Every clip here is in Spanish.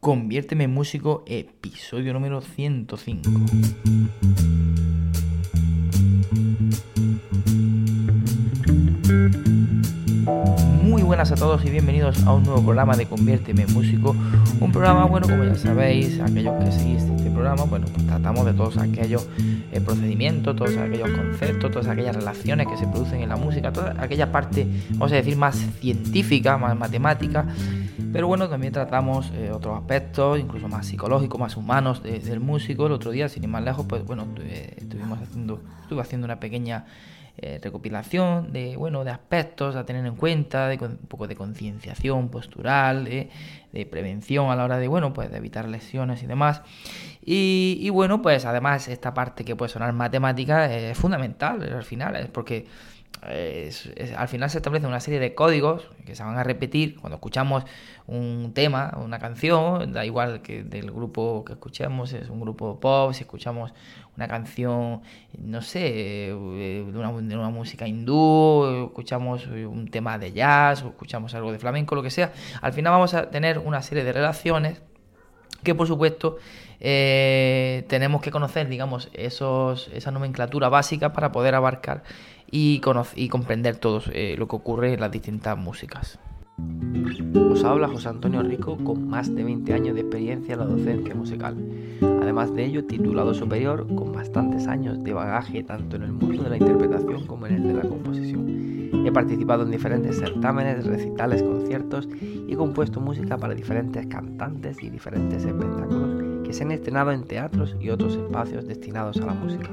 Conviérteme en músico, episodio número 105. Muy buenas a todos y bienvenidos a un nuevo programa de Conviérteme en músico. Un programa, bueno, como ya sabéis, aquellos que seguís este programa, bueno, pues tratamos de todos aquellos eh, procedimientos, todos aquellos conceptos, todas aquellas relaciones que se producen en la música, toda aquella parte, vamos a decir, más científica, más matemática pero bueno, también tratamos eh, otros aspectos, incluso más psicológicos, más humanos del músico. El otro día, sin ir más lejos, pues bueno, estuvimos haciendo, estuve haciendo una pequeña eh, recopilación de, bueno, de aspectos a tener en cuenta, de un poco de concienciación postural, de, prevención a la hora de, bueno, pues de evitar lesiones y demás. Y, y bueno, pues además esta parte que puede sonar matemática es fundamental al final, es porque al final se establece una serie de códigos que se van a repetir cuando escuchamos un tema, una canción, da igual que del grupo que escuchemos, es un grupo pop, si escuchamos una canción, no sé, de una, de una música hindú, escuchamos un tema de jazz, o escuchamos algo de flamenco, lo que sea, al final vamos a tener una serie de relaciones que por supuesto eh, tenemos que conocer, digamos, esos, esa nomenclatura básica para poder abarcar y, y comprender todo eh, lo que ocurre en las distintas músicas. Os habla José Antonio Rico con más de 20 años de experiencia en la docencia musical. Además de ello, titulado superior con bastantes años de bagaje tanto en el mundo de la interpretación como en el de la composición. He participado en diferentes certámenes, recitales, conciertos y he compuesto música para diferentes cantantes y diferentes espectáculos que se han estrenado en teatros y otros espacios destinados a la música.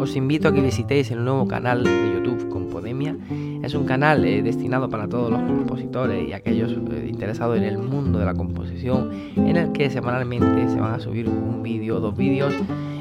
Os invito a que visitéis el nuevo canal de YouTube Compodemia. Es un canal eh, destinado para todos los compositores y aquellos eh, interesados en el mundo de la composición, en el que semanalmente se van a subir un vídeo o dos vídeos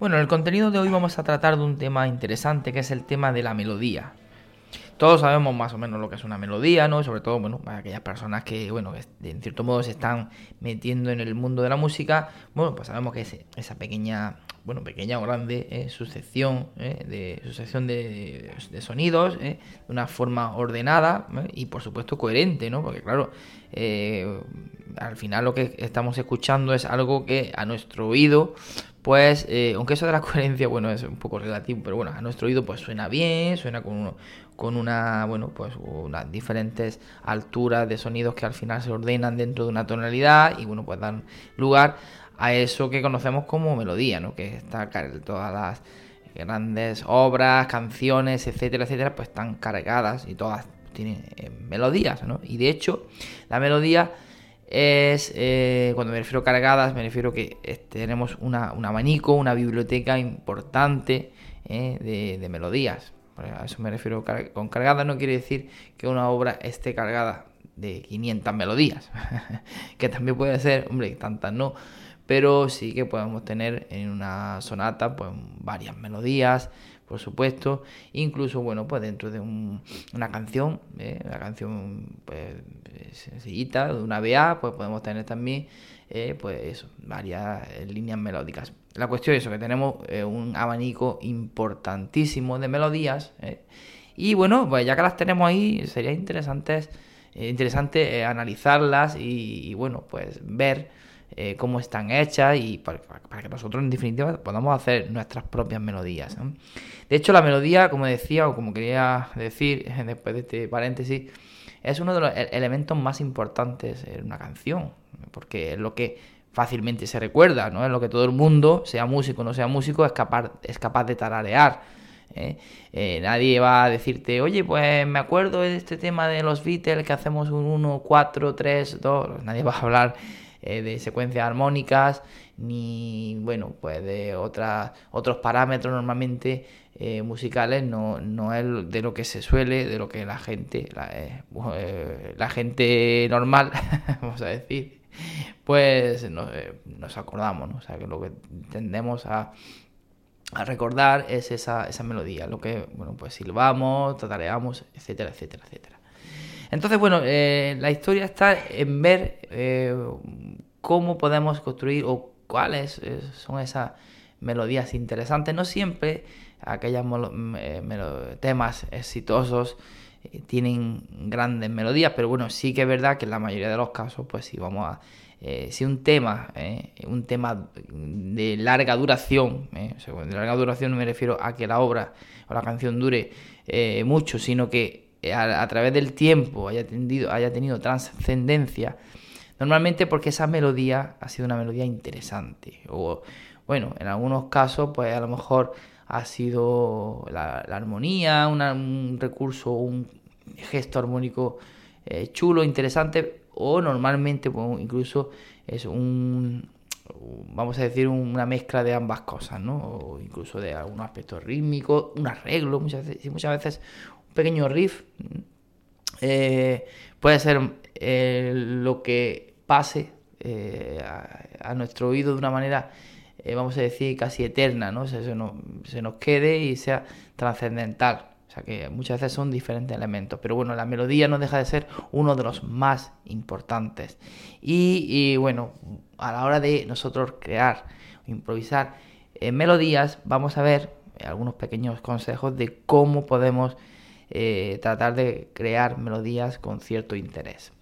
Bueno, en el contenido de hoy vamos a tratar de un tema interesante que es el tema de la melodía. Todos sabemos más o menos lo que es una melodía, ¿no? Sobre todo, bueno, para aquellas personas que, bueno, en cierto modo se están metiendo en el mundo de la música, bueno, pues sabemos que es esa pequeña, bueno, pequeña o grande eh, eh, de, sucesión de, sonidos, eh, de una forma ordenada y, por supuesto, coherente, ¿no? Porque, claro, al final lo que estamos escuchando es algo que a nuestro oído pues, eh, aunque eso de la coherencia, bueno, es un poco relativo, pero bueno, a nuestro oído pues suena bien, suena con, con una, bueno, pues unas diferentes alturas de sonidos que al final se ordenan dentro de una tonalidad y bueno, pues dan lugar a eso que conocemos como melodía, ¿no? Que está todas las grandes obras, canciones, etcétera, etcétera, pues están cargadas y todas tienen eh, melodías, ¿no? Y de hecho, la melodía es, eh, cuando me refiero a cargadas, me refiero que este, tenemos un abanico, una biblioteca importante eh, de, melodías. A eso me refiero con cargadas, no quiere decir que una obra esté cargada de 500 melodías, que también puede ser, hombre, tantas no, pero sí que podemos tener en una sonata pues varias melodías, por supuesto. Incluso, bueno, pues dentro de una canción, ¿eh? una canción pues, sencillita, de una BA, pues podemos tener también, eh, pues varias líneas melódicas. La cuestión es eso, que tenemos eh, un abanico importantísimo de melodías. Y bueno, pues ya que las tenemos ahí, sería interesante, interesante analizarlas y, bueno, pues ver eh, cómo están hechas y para, que nosotros en definitiva podamos hacer nuestras propias melodías. De hecho, la melodía, como decía o como quería decir después de este paréntesis, es uno de los e-, elementos más importantes en una canción, porque es lo que fácilmente se recuerda, ¿no? Es lo que todo el mundo, sea músico o no sea músico, es capaz, es capaz de tararear. ¿eh? Eh, nadie va a decirte, oye, pues me acuerdo de este tema de los Beatles que hacemos un 1, 4, 3, 2. Nadie va a hablar eh, de secuencias armónicas, ni bueno, pues de otras, otros parámetros normalmente eh, musicales, no, no es de lo que se suele, de lo que la gente, la, eh, gente normal, vamos a decir, pues nos, acordamos, ¿no? O sea, que lo que tendemos a, a recordar es esa, esa melodía, lo que, bueno, pues silbamos, tatareamos, etcétera, etcétera, etcétera. Entonces, bueno, la historia está en ver cómo podemos construir o cuáles eh, son esas melodías interesantes. No siempre aquellos temas exitosos tienen grandes melodías, pero bueno, sí que es verdad que en la mayoría de los casos, pues sí, vamos a... si un tema, un tema de larga duración, de larga duración no me refiero a que la obra o la canción dure mucho, sino que eh, a, través del tiempo haya, tendido, haya tenido trascendencia, normalmente porque esa melodía ha sido una melodía interesante. O, bueno, en algunos casos, pues a lo mejor ha sido la, armonía, un recurso, un gesto armónico eh, chulo, interesante, o normalmente pues, incluso es un, vamos a decir, una mezcla de ambas cosas, ¿no? O incluso de algún aspecto rítmico, un arreglo, muchas veces, muchas veces pequeño riff. Eh, puede ser eh, lo que pase eh, a, nuestro oído de una manera, vamos a decir, casi eterna, ¿no? se, nos, quede y sea trascendental. O sea que muchas veces son diferentes elementos. Pero bueno, la melodía no deja de ser uno de los más importantes. Y, y bueno, a la hora de nosotros crear, improvisar melodías, vamos a ver algunos pequeños consejos de cómo podemos eh, tratar de crear melodías con cierto interés.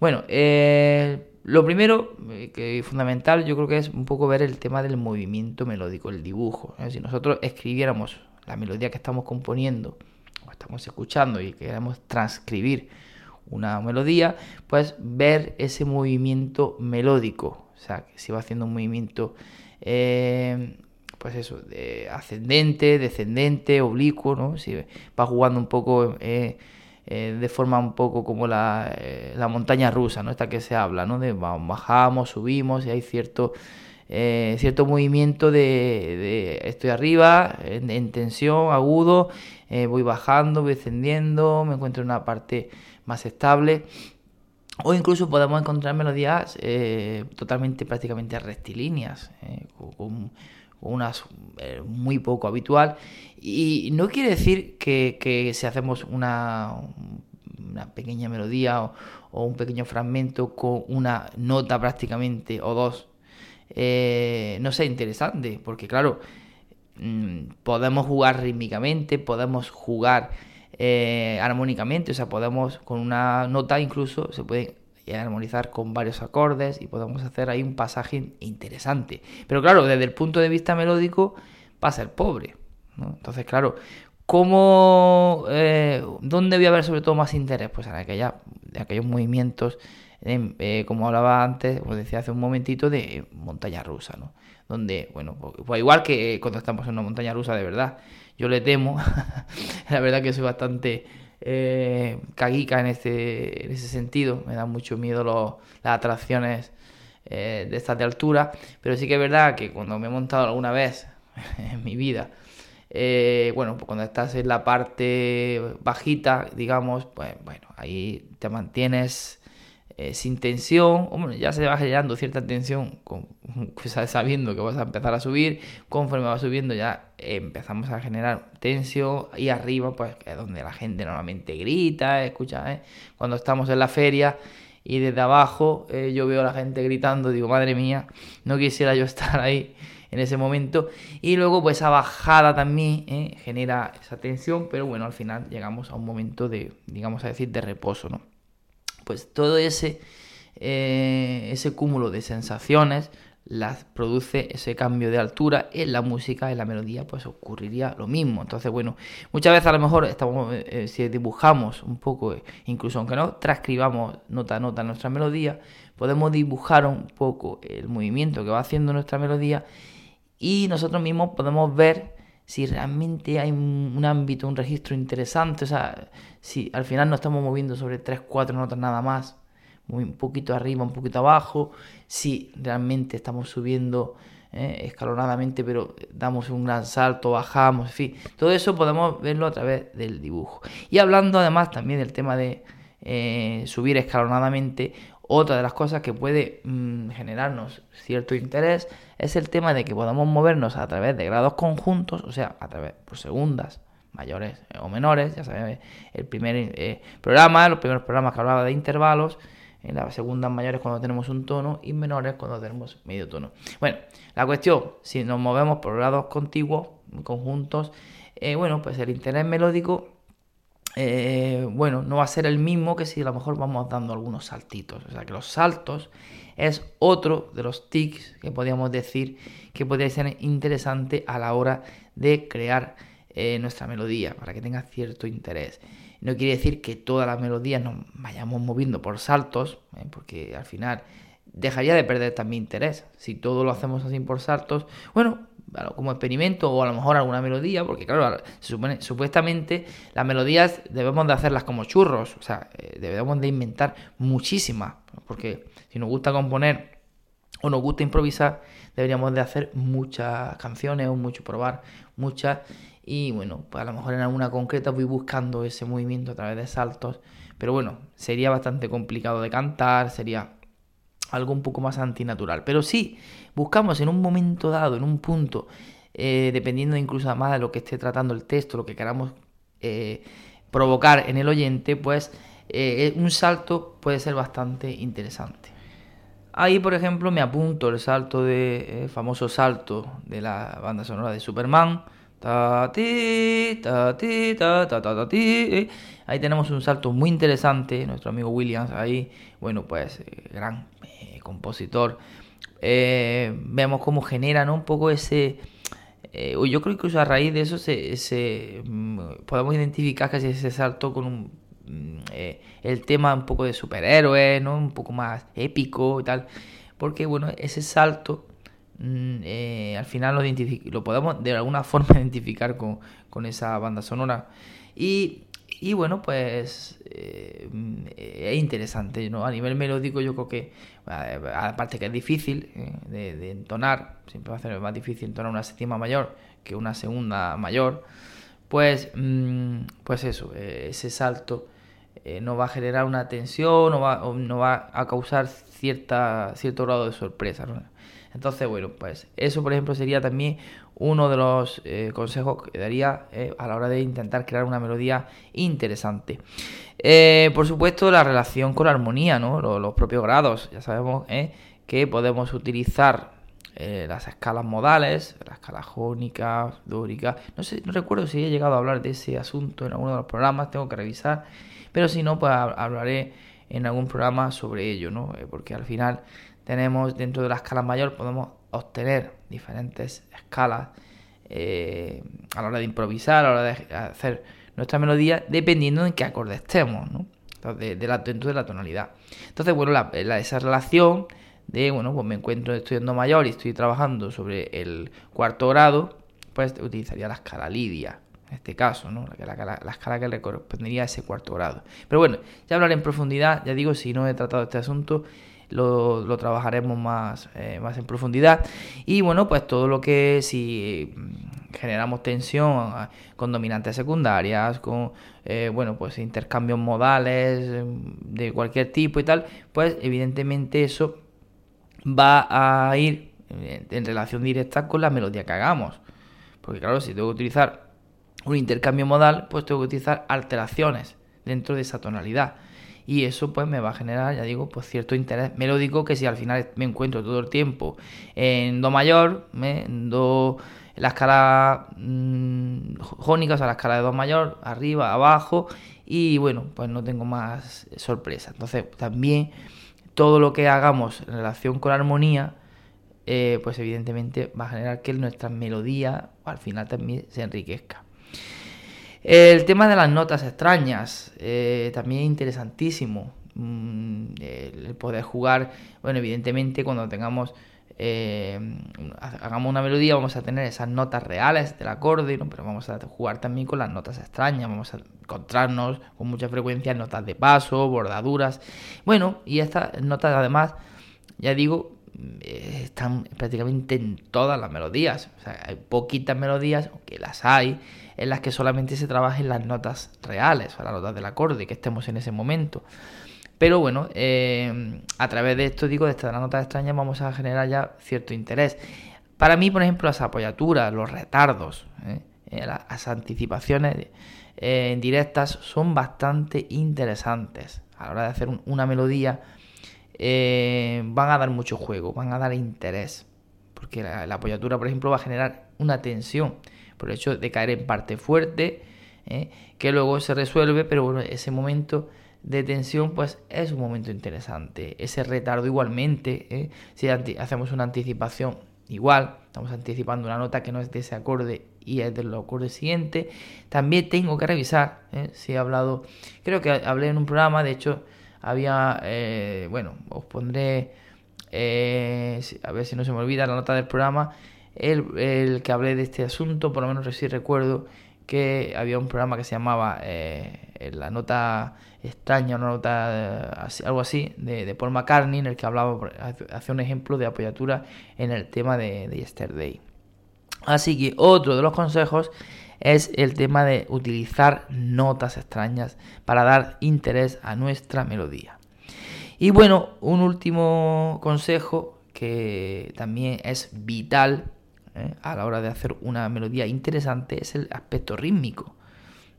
Bueno, eh, lo primero eh, que es fundamental yo creo que es un poco ver el tema del movimiento melódico, el dibujo. Si nosotros escribiéramos la melodía que estamos componiendo o estamos escuchando y queremos transcribir una melodía, pues ver ese movimiento melódico. O sea, que si va haciendo un movimiento pues eso, de ascendente, descendente, oblicuo, ¿no? Si va jugando un poco eh, eh, de forma un poco como la, eh, la, montaña rusa, ¿no? Esta que se habla, ¿no? De bajamos, subimos y hay cierto, cierto movimiento de, estoy arriba, en, tensión, agudo, voy bajando, voy descendiendo, me encuentro en una parte más estable. O incluso podemos encontrar melodías totalmente, prácticamente rectilíneas, con, unas eh, muy poco habitual. Y no quiere decir que, si hacemos una, una pequeña melodía o, un pequeño fragmento con una nota prácticamente o dos, eh, no sea interesante, porque claro, mm, podemos jugar rítmicamente, podemos jugar eh, armónicamente, o sea, podemos con una nota incluso se puede y armonizar con varios acordes y podemos hacer ahí un pasaje interesante. Pero claro, desde el punto de vista melódico va a ser pobre. Entonces, claro, ¿cómo, eh, ¿dónde voy a ver sobre todo más interés? Pues en aquella, aquellos movimientos, eh, como hablaba antes, os decía hace un momentito, de montaña rusa, ¿no? Donde, bueno, pues, pues igual que cuando estamos en una montaña rusa de verdad, yo le temo, la verdad que soy bastante eh, caguica en ese, en ese sentido. Me dan mucho miedo las atracciones eh, de estas de altura. Pero sí que es verdad que cuando me he montado alguna vez en mi vida, eh, bueno, pues cuando estás en la parte bajita, digamos, pues bueno, ahí te mantienes eh, sin tensión, ya se va generando cierta tensión pues, sabiendo que vas a empezar a subir, conforme va subiendo ya empezamos a generar tensión y arriba pues es donde la gente normalmente grita, escucha, ¿eh? cuando estamos en la feria y desde abajo eh, yo veo a la gente gritando, digo, madre mía, no quisiera yo estar ahí en ese momento y luego pues esa bajada también genera esa tensión, pero bueno, al final llegamos a un momento de, digamos a decir, de reposo, ¿no? Pues todo ese, eh, ese cúmulo de sensaciones las produce ese cambio de altura en la música, en la melodía, pues ocurriría lo mismo. Entonces, bueno, muchas veces a lo mejor estamos, eh, eh, si dibujamos un poco, incluso aunque no transcribamos nota a nota nuestra melodía, podemos dibujar un poco el movimiento que va haciendo nuestra melodía y nosotros mismos podemos ver si realmente hay un, ámbito, un registro interesante, o sea, si al final no estamos moviendo sobre 3, 4 notas nada más, muy, un poquito arriba, un poquito abajo, si realmente estamos subiendo eh, escalonadamente, pero damos un gran salto, bajamos, en fin, todo eso podemos verlo a través del dibujo. Y hablando además también del tema de eh, subir escalonadamente, Otra de las cosas que puede mm, generarnos cierto interés es el tema de que podamos movernos a través de grados conjuntos, o sea, a través por segundas, mayores o menores. Ya sabéis, el primer eh, programa, los primeros programas que hablaba de intervalos, en las segundas mayores cuando tenemos un tono y menores cuando tenemos medio tono. Bueno, la cuestión, si nos movemos por grados contiguos, conjuntos, eh, bueno, pues el interés melódico eh, bueno, no va a ser el mismo que si a lo mejor vamos dando algunos saltitos. O sea que los saltos es otro de los tics que podríamos decir que podría ser interesante a la hora de crear eh, nuestra melodía, para que tenga cierto interés. No quiere decir que todas las melodías nos vayamos moviendo por saltos, eh, porque al final dejaría de perder también interés. Si todo lo hacemos así por saltos, bueno, como experimento o a lo mejor alguna melodía, porque claro, se supone, supuestamente las melodías debemos de hacerlas como churros, o sea, eh, debemos de inventar muchísimas, porque si nos gusta componer o nos gusta improvisar, deberíamos de hacer muchas canciones o mucho probar muchas. Y bueno, pues a lo mejor en alguna concreta voy buscando ese movimiento a través de saltos, pero bueno, sería bastante complicado de cantar, sería algo un poco más antinatural. Pero sí, buscamos en un momento dado, en un punto, eh, dependiendo incluso más de lo que esté tratando el texto, lo que queramos eh, provocar en el oyente, pues eh, un salto puede ser bastante interesante. Ahí, por ejemplo, me apunto el salto de famoso salto de la banda sonora de Superman. Ahí tenemos un salto muy interesante, nuestro amigo Williams ahí, bueno, pues gran compositor, eh, vemos cómo genera un poco ese... Eh, yo creo que a raíz de eso se, mm, podemos identificar casi ese salto con un, mm, eh, el tema un poco de superhéroe, ¿no? un poco más épico y tal. Porque bueno, ese salto mm, al final lo, lo podemos de alguna forma identificar con, con esa banda sonora. Y y bueno, pues eh, es interesante, ¿no? A nivel melódico yo creo que, aparte que es difícil eh, de, entonar, siempre va a ser más difícil entonar una séptima mayor que una segunda mayor, pues, mm, pues eso, eh, ese salto no va a generar una tensión, no va, no va a causar cierta, cierto grado de sorpresa. Entonces, bueno, pues eso por ejemplo sería también uno de los eh, consejos que daría eh, a la hora de intentar crear una melodía interesante. Eh, por supuesto, la relación con la armonía, ¿no? Los, propios grados. Ya sabemos que podemos utilizar las escalas modales, la escala jónica, dórica. No sé, no recuerdo si he llegado a hablar de ese asunto en alguno de los programas, tengo que revisar. Pero si no, pues hablaré en algún programa sobre ello, ¿no? porque al final tenemos dentro de la escala mayor, podemos obtener diferentes escalas eh, a la hora de improvisar, a la hora de hacer nuestra melodía, dependiendo en qué acorde estemos, ¿no? Entonces, de, la, dentro de la tonalidad. Entonces, bueno, la, esa relación de, bueno, pues me encuentro estudiando mayor y estoy trabajando sobre el cuarto grado, pues utilizaría la escala lidia, en este caso, ¿no? La, la, la, escala que le correspondería a ese cuarto grado. Pero bueno, ya hablaré en profundidad, ya digo, si no he tratado este asunto, lo, trabajaremos más, eh, más en profundidad. Y bueno, pues todo lo que si mm, generamos tensión ah, con dominantes secundarias, con eh, bueno, pues intercambios modales em, de cualquier tipo y tal, pues evidentemente eso va a ir en relación directa con la melodía que hagamos. Porque claro, si tengo que utilizar un intercambio modal, pues tengo que utilizar alteraciones dentro de esa tonalidad y eso pues me va a generar, ya digo, pues cierto interés melódico que si al final me encuentro todo el tiempo en do mayor, en do la escala mm, jónica, o sea, la escala de do mayor, arriba, abajo y bueno, pues no tengo más sorpresa. Entonces, también todo lo que hagamos en relación con armonía eh, pues evidentemente va a generar que nuestra melodía al final también se enriquezca. El tema de las notas extrañas, eh, también es interesantísimo. Mm, el poder jugar, bueno, evidentemente cuando tengamos, eh, hagamos una melodía vamos a tener esas notas reales del acorde, pero vamos a jugar también con las notas extrañas, vamos a encontrarnos con mucha frecuencia notas de paso, bordaduras. Bueno, y estas notas además, ya digo, están prácticamente en todas las melodías. O sea, hay poquitas melodías, aunque las hay, en las que solamente se trabajen las notas reales, o las notas del acorde que estemos en ese momento. Pero bueno, eh, a través de esto, digo, de estas notas extrañas, vamos a generar ya cierto interés. Para mí, por ejemplo, las apoyaturas, los retardos, ¿eh? Eh, las anticipaciones directas son bastante interesantes. A la hora de hacer una melodía, van a dar mucho juego, van a dar interés. Porque la, apoyatura, por ejemplo, va a generar una tensión por el hecho de caer en parte fuerte, que luego se resuelve, pero bueno, ese momento de tensión, pues es un momento interesante. Ese retardo igualmente, ¿eh? si hacemos una anticipación igual, estamos anticipando una nota que no es de ese acorde y es del acorde siguiente, también tengo que revisar ¿eh? si he hablado, creo que hablé en un programa, de hecho había, eh, bueno, os pondré, a ver si no se me olvida la nota del programa, el, el, que hablé de este asunto, por lo menos sí recuerdo que había un programa que se llamaba La nota extraña, una nota, eh, algo así, de, Paul McCartney, en el que hablaba, hace un ejemplo de apoyatura en el tema de Yesterday. Así que otro de los consejos es el tema de utilizar notas extrañas para dar interés a nuestra melodía. Y bueno, un último consejo que también es vital ¿eh? a la hora de hacer una melodía interesante es el aspecto rítmico.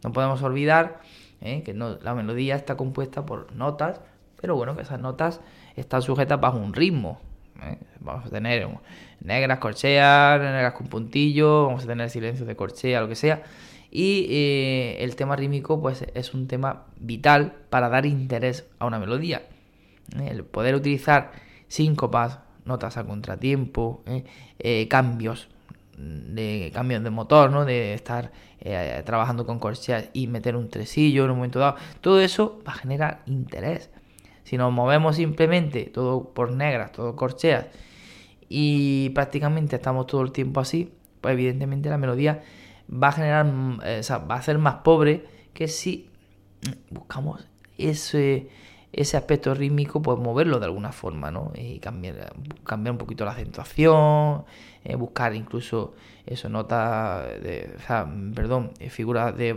No podemos olvidar ¿eh? que no, la melodía está compuesta por notas, pero bueno, que esas notas están sujetas bajo un ritmo. ¿Eh? Vamos a tener negras corcheas, negras con puntillo, vamos a tener silencios de corchea, lo que sea. Y eh, el tema rítmico, pues es un tema vital para dar interés a una melodía. El poder utilizar síncopas, notas a contratiempo, cambios de cambios de motor, ¿no? De estar eh, trabajando con corcheas y meter un tresillo en un momento dado. Todo eso va a generar interés. Si nos movemos simplemente todo por negras, todo corcheas y prácticamente estamos todo el tiempo así, pues evidentemente la melodía va a generar, eh, o sea, va a ser más pobre que si buscamos ese ese aspecto rítmico, pues moverlo de alguna forma, ¿no? Y cambiar, cambiar un poquito la acentuación, eh, buscar incluso eso, notas, de, o sea, perdón, figuras de,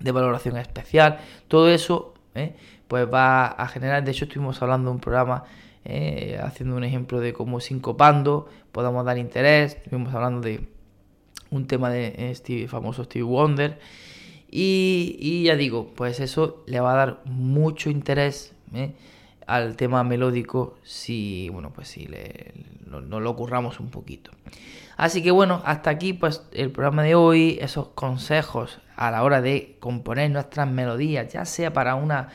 de, valoración especial, todo eso, ¿eh? Pues va a generar, de hecho estuvimos hablando de un programa haciendo un ejemplo de cómo sincopando podamos dar interés, estuvimos hablando de un tema de este famoso Steve Wonder, y, ya digo, pues eso le va a dar mucho interés ¿eh? al tema melódico si, bueno, pues si le, no, lo curramos un poquito. Así que bueno, hasta aquí pues el programa de hoy, esos consejos a la hora de componer nuestras melodías, ya sea para una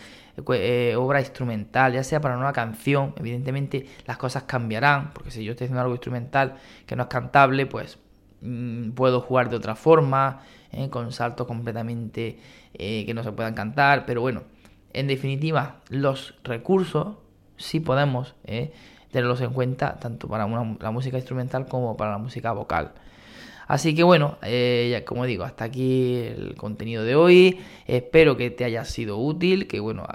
eh, obra instrumental, ya sea para una canción, evidentemente las cosas cambiarán, porque si yo estoy haciendo algo instrumental que no es cantable, pues mm, puedo jugar de otra forma, ¿eh? con saltos completamente eh, que no se puedan cantar, pero bueno, en definitiva, los recursos sí podemos tenerlos en cuenta tanto para la música instrumental como para la música vocal. Así que bueno, ya, como digo, hasta aquí el contenido de hoy. Espero que te haya sido útil, que bueno,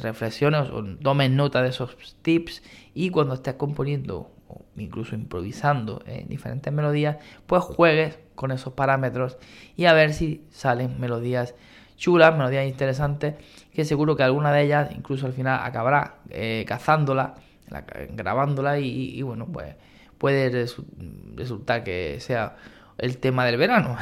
reflexiones o tomes nota de esos tips y cuando estés componiendo o incluso improvisando diferentes melodías, pues juegues con esos parámetros y a ver si salen melodías chulas, melodías interesantes, que seguro que alguna de ellas incluso al final acabará eh, cazándola, grabándola y, bueno, pues puede resultar que sea el tema del verano.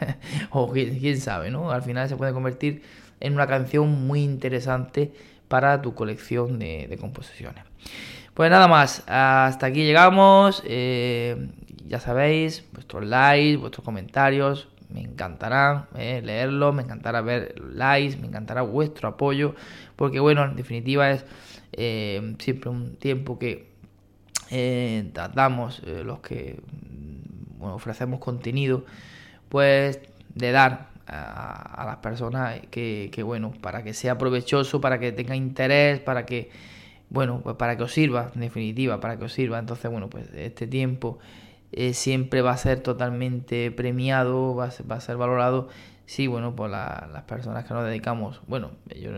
o quién, sabe, ¿no? Al final se puede convertir en una canción muy interesante para tu colección de, composiciones. Pues nada más, hasta aquí llegamos. Eh, ya sabéis, vuestros likes, vuestros comentarios, me encantará eh, leerlos, me encantará ver likes, me encantará vuestro apoyo, porque bueno, en definitiva es eh, siempre un tiempo que eh, damos los que ofrecemos contenido, pues de dar a, las personas que, bueno, para que sea provechoso, para que tenga interés, para que, bueno, pues para que os sirva, en definitiva, para que os sirva. Entonces, bueno, pues este tiempo eh, siempre va a ser totalmente premiado, va a ser, va a ser valorado. Sí, bueno, por las personas que nos dedicamos, bueno, yo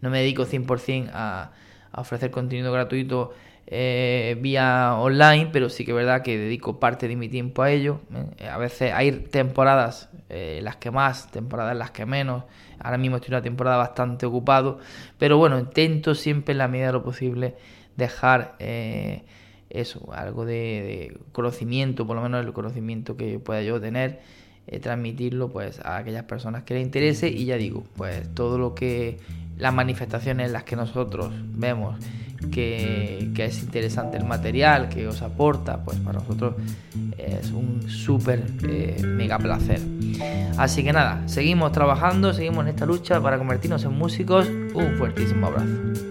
no me dedico 100% a, a ofrecer contenido gratuito eh, vía online, pero sí que es verdad que dedico parte de mi tiempo a ello. ¿eh? A veces hay temporadas eh, las que más, temporadas las que menos. Ahora mismo estoy una temporada bastante ocupado, pero bueno, intento siempre en la medida de lo posible dejar eso, algo de, conocimiento, por lo menos el conocimiento que pueda yo tener, transmitirlo pues a aquellas personas que les interese y ya digo, pues todo lo que las manifestaciones en las que nosotros vemos que, es interesante el material que os aporta, pues para nosotros es un súper eh, mega placer. Así que nada, seguimos trabajando, seguimos en esta lucha para convertirnos en músicos. Un fuertísimo abrazo.